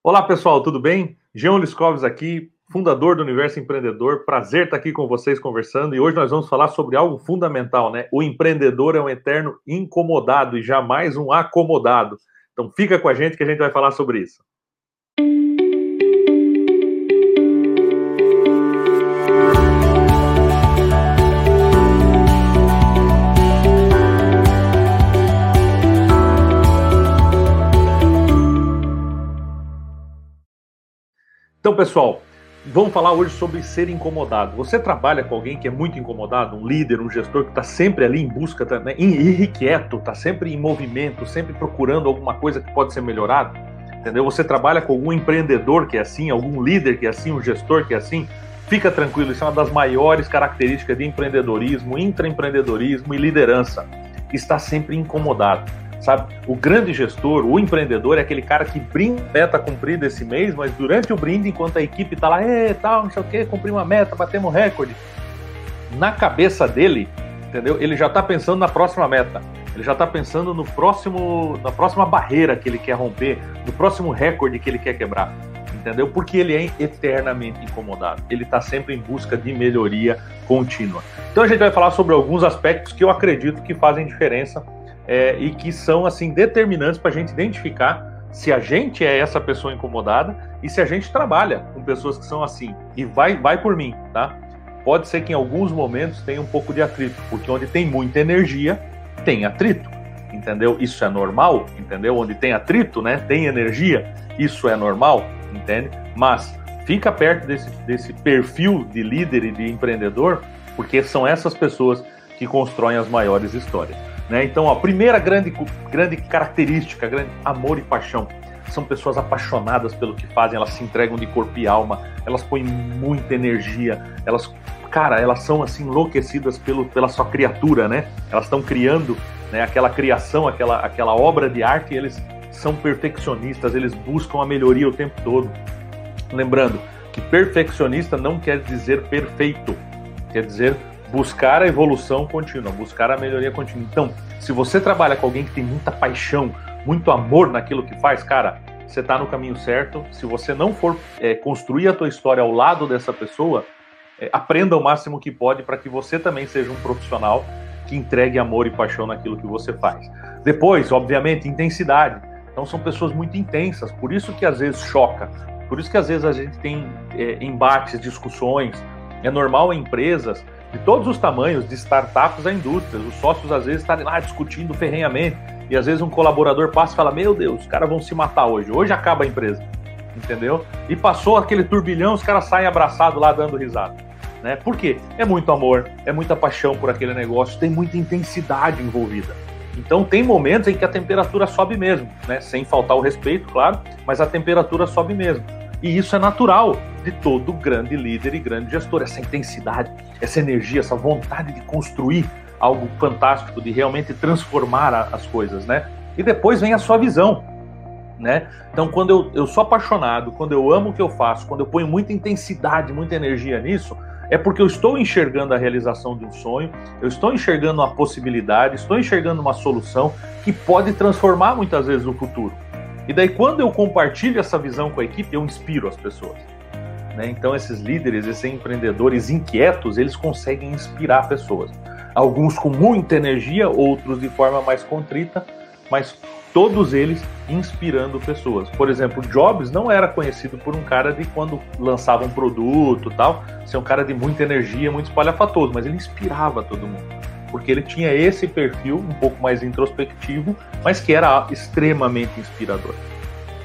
Olá pessoal, tudo bem? Jean Liscoves aqui, fundador do Universo Empreendedor. Prazer estar aqui com vocês conversando e hoje nós vamos falar sobre algo fundamental, né? O empreendedor é um eterno incomodado e jamais um acomodado. Então fica com a gente que a gente vai falar sobre isso. Pessoal, vamos falar hoje sobre ser incomodado. Você trabalha com alguém que é muito incomodado, um líder, um gestor que está sempre ali em busca, né, irrequieto, está sempre em movimento, sempre procurando alguma coisa que pode ser melhorada? Entendeu? Você trabalha com algum empreendedor que é assim, algum líder que é assim, um gestor que é assim? Fica tranquilo, isso é uma das maiores características de empreendedorismo, intraempreendedorismo e liderança. Está sempre incomodado sabe? O grande gestor, o empreendedor é aquele cara que brinda meta cumprida esse mês, mas durante o brinde, enquanto a equipe tá lá, tal, não sei o que, cumpri uma meta, batemos recorde. Na cabeça dele, entendeu? Ele já tá pensando na próxima meta. Ele já tá pensando no próximo, na próxima barreira que ele quer romper, no próximo recorde que ele quer quebrar. Entendeu? Porque ele é eternamente incomodado. Ele está sempre em busca de melhoria contínua. Então a gente vai falar sobre alguns aspectos que eu acredito que fazem diferença é, e que são assim determinantes para a gente identificar se a gente é essa pessoa incomodada e se a gente trabalha com pessoas que são assim. E vai, vai por mim, tá? Pode ser que em alguns momentos tenha um pouco de atrito, porque onde tem muita energia, tem atrito, entendeu? Isso é normal, entendeu? Onde tem atrito, né? Tem energia, isso é normal, entende? Mas fica perto desse, desse perfil de líder e de empreendedor, porque são essas pessoas que constroem as maiores histórias. Né? Então, a primeira grande, grande característica, grande amor e paixão. São pessoas apaixonadas pelo que fazem, elas se entregam de corpo e alma, elas põem muita energia, elas, cara, elas são assim enlouquecidas pelo, pela sua criatura, né? Elas estão criando né, aquela criação, aquela, aquela obra de arte, eles são perfeccionistas, eles buscam a melhoria o tempo todo. Lembrando que perfeccionista não quer dizer perfeito, quer dizer buscar a evolução contínua, buscar a melhoria contínua. Então, se você trabalha com alguém que tem muita paixão, muito amor naquilo que faz, cara, você está no caminho certo. Se você não for é, construir a tua história ao lado dessa pessoa, é, aprenda o máximo que pode para que você também seja um profissional que entregue amor e paixão naquilo que você faz. Depois, obviamente, intensidade. Então são pessoas muito intensas, por isso que às vezes choca, por isso que às vezes a gente tem é, embates, discussões. É normal em empresas de todos os tamanhos, de startups a indústrias. Os sócios às vezes estarem lá discutindo ferrenhamente e às vezes um colaborador passa e fala: Meu Deus, os caras vão se matar hoje, hoje acaba a empresa, entendeu? E passou aquele turbilhão, os caras saem abraçados lá dando risada. Né? Por quê? É muito amor, é muita paixão por aquele negócio, tem muita intensidade envolvida. Então tem momentos em que a temperatura sobe mesmo, né? Sem faltar o respeito, claro, mas a temperatura sobe mesmo. E isso é natural de todo grande líder e grande gestor. Essa intensidade, essa energia, essa vontade de construir algo fantástico, de realmente transformar a, as coisas, né? E depois vem a sua visão, né? Então, quando eu, eu sou apaixonado, quando eu amo o que eu faço, quando eu ponho muita intensidade, muita energia nisso, é porque eu estou enxergando a realização de um sonho, eu estou enxergando uma possibilidade, estou enxergando uma solução que pode transformar muitas vezes o futuro. E daí, quando eu compartilho essa visão com a equipe, eu inspiro as pessoas. Né? Então, esses líderes, esses empreendedores inquietos, eles conseguem inspirar pessoas. Alguns com muita energia, outros de forma mais contrita, mas todos eles inspirando pessoas. Por exemplo, Jobs não era conhecido por um cara de quando lançava um produto tal, ser um cara de muita energia, muito espalhafatoso, mas ele inspirava todo mundo porque ele tinha esse perfil um pouco mais introspectivo, mas que era extremamente inspirador.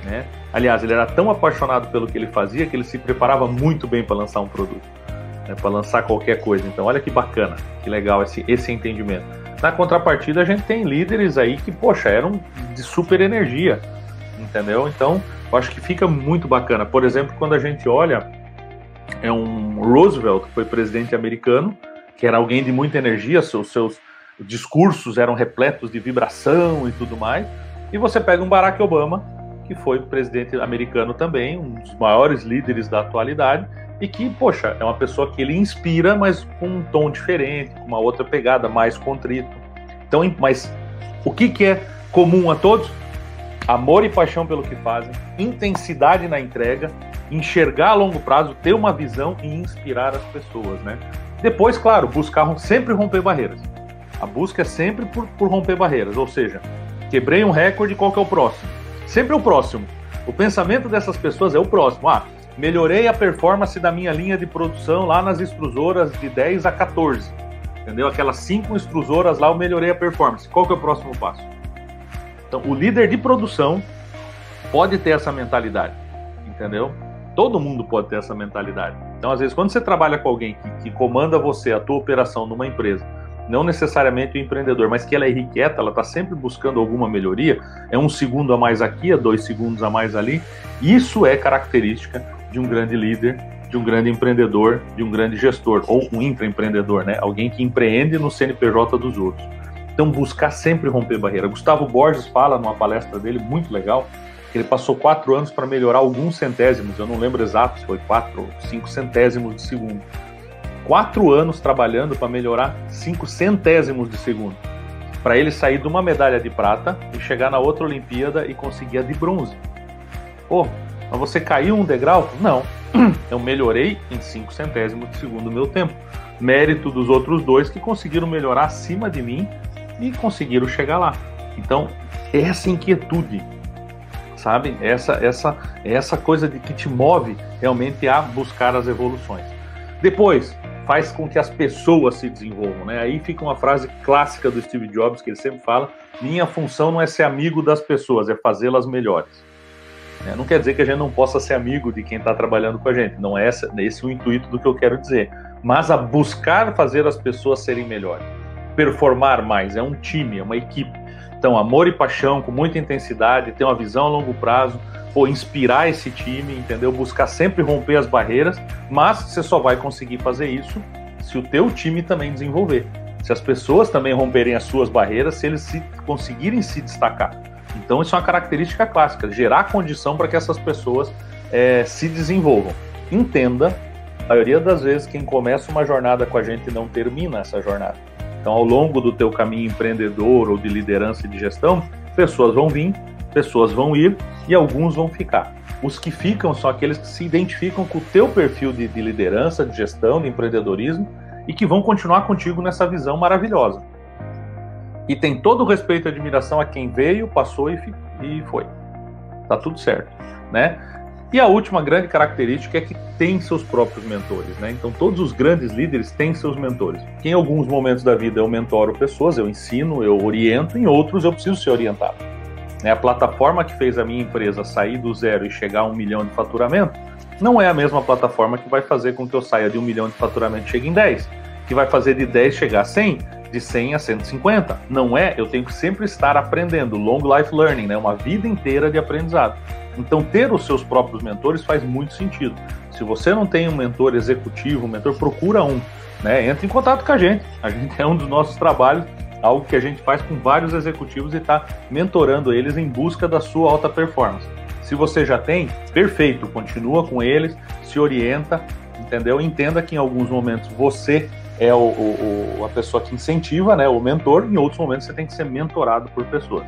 Né? Aliás, ele era tão apaixonado pelo que ele fazia que ele se preparava muito bem para lançar um produto, né? para lançar qualquer coisa. Então, olha que bacana, que legal esse, esse entendimento. Na contrapartida, a gente tem líderes aí que, poxa, eram de super energia, entendeu? Então, eu acho que fica muito bacana. Por exemplo, quando a gente olha, é um Roosevelt, que foi presidente americano, que era alguém de muita energia, seus, seus discursos eram repletos de vibração e tudo mais. E você pega um Barack Obama, que foi presidente americano também, um dos maiores líderes da atualidade, e que, poxa, é uma pessoa que ele inspira, mas com um tom diferente, com uma outra pegada, mais contrito. Então, mas o que, que é comum a todos? amor e paixão pelo que fazem, intensidade na entrega, enxergar a longo prazo, ter uma visão e inspirar as pessoas, né? Depois, claro, buscar sempre romper barreiras. A busca é sempre por, por romper barreiras, ou seja, quebrei um recorde, qual que é o próximo? Sempre o próximo. O pensamento dessas pessoas é o próximo. Ah, melhorei a performance da minha linha de produção lá nas extrusoras de 10 a 14. Entendeu? Aquelas cinco extrusoras lá eu melhorei a performance. Qual que é o próximo passo? Então, o líder de produção pode ter essa mentalidade, entendeu? Todo mundo pode ter essa mentalidade. Então, às vezes, quando você trabalha com alguém que, que comanda você, a tua operação numa empresa, não necessariamente o empreendedor, mas que ela é irrequieta, ela está sempre buscando alguma melhoria, é um segundo a mais aqui, é dois segundos a mais ali. Isso é característica de um grande líder, de um grande empreendedor, de um grande gestor, ou um intraempreendedor, né? Alguém que empreende no CNPJ dos outros. Então, buscar sempre romper barreira. Gustavo Borges fala numa palestra dele, muito legal, que ele passou quatro anos para melhorar alguns centésimos, eu não lembro exato se foi quatro ou cinco centésimos de segundo quatro anos trabalhando para melhorar cinco centésimos de segundo. Para ele sair de uma medalha de prata e chegar na outra Olimpíada e conseguir a de bronze. Pô, mas você caiu um degrau? Não. Eu melhorei em cinco centésimos de segundo o meu tempo. Mérito dos outros dois que conseguiram melhorar acima de mim e conseguiram chegar lá. Então, essa inquietude, sabe? Essa essa essa coisa de que te move realmente a buscar as evoluções. Depois, faz com que as pessoas se desenvolvam, né? Aí fica uma frase clássica do Steve Jobs que ele sempre fala: minha função não é ser amigo das pessoas, é fazê-las melhores. É, não quer dizer que a gente não possa ser amigo de quem está trabalhando com a gente, não é esse, esse o intuito do que eu quero dizer. Mas a buscar fazer as pessoas serem melhores, performar mais, é um time, é uma equipe. Então, amor e paixão com muita intensidade, ter uma visão a longo prazo, pô, inspirar esse time, entendeu? Buscar sempre romper as barreiras, mas você só vai conseguir fazer isso se o teu time também desenvolver. Se as pessoas também romperem as suas barreiras, se eles se, conseguirem se destacar. Então isso é uma característica clássica, gerar condição para que essas pessoas é, se desenvolvam. Entenda, a maioria das vezes quem começa uma jornada com a gente não termina essa jornada. Então ao longo do teu caminho empreendedor ou de liderança e de gestão, pessoas vão vir, pessoas vão ir e alguns vão ficar. Os que ficam são aqueles que se identificam com o teu perfil de, de liderança, de gestão, de empreendedorismo e que vão continuar contigo nessa visão maravilhosa. E tem todo o respeito e admiração a quem veio, passou e, e foi. Tá tudo certo, né? E a última grande característica é que tem seus próprios mentores, né? Então todos os grandes líderes têm seus mentores. Em alguns momentos da vida eu mentoro pessoas, eu ensino, eu oriento, em outros eu preciso ser orientado. Né? A plataforma que fez a minha empresa sair do zero e chegar a um milhão de faturamento não é a mesma plataforma que vai fazer com que eu saia de um milhão de faturamento e chegue em 10, que vai fazer de 10 chegar a 100, de 100 a 150. Não é, eu tenho que sempre estar aprendendo, long life learning, né? uma vida inteira de aprendizado. Então, ter os seus próprios mentores faz muito sentido. Se você não tem um mentor executivo, um mentor, procura um. Né? Entre em contato com a gente. A gente é um dos nossos trabalhos algo que a gente faz com vários executivos e está mentorando eles em busca da sua alta performance. Se você já tem, perfeito, continua com eles, se orienta, entendeu? Entenda que em alguns momentos você é o, o, a pessoa que incentiva, né, o mentor, em outros momentos você tem que ser mentorado por pessoas.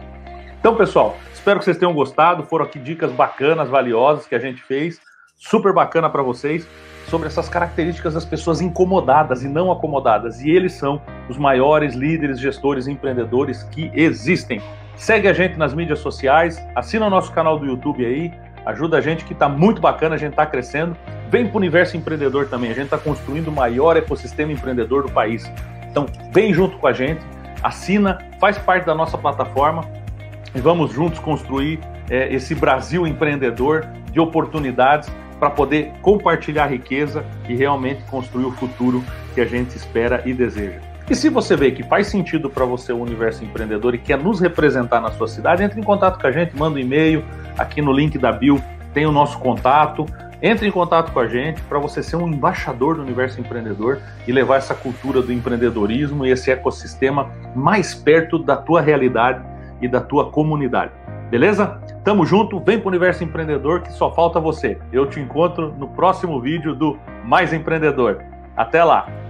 Então, pessoal, espero que vocês tenham gostado. Foram aqui dicas bacanas, valiosas que a gente fez, super bacana para vocês sobre essas características das pessoas incomodadas e não acomodadas. E eles são os maiores líderes, gestores e empreendedores que existem. Segue a gente nas mídias sociais, assina o nosso canal do YouTube aí, ajuda a gente que está muito bacana, a gente está crescendo. Vem para o universo empreendedor também, a gente está construindo o maior ecossistema empreendedor do país. Então, vem junto com a gente, assina, faz parte da nossa plataforma e vamos juntos construir é, esse Brasil empreendedor de oportunidades para poder compartilhar riqueza e realmente construir o futuro que a gente espera e deseja. E se você vê que faz sentido para você o universo empreendedor e quer nos representar na sua cidade, entre em contato com a gente, manda um e-mail, aqui no link da Bill tem o nosso contato. Entre em contato com a gente para você ser um embaixador do universo empreendedor e levar essa cultura do empreendedorismo e esse ecossistema mais perto da tua realidade e da tua comunidade. Beleza? Tamo junto, vem pro universo empreendedor que só falta você. Eu te encontro no próximo vídeo do Mais Empreendedor. Até lá!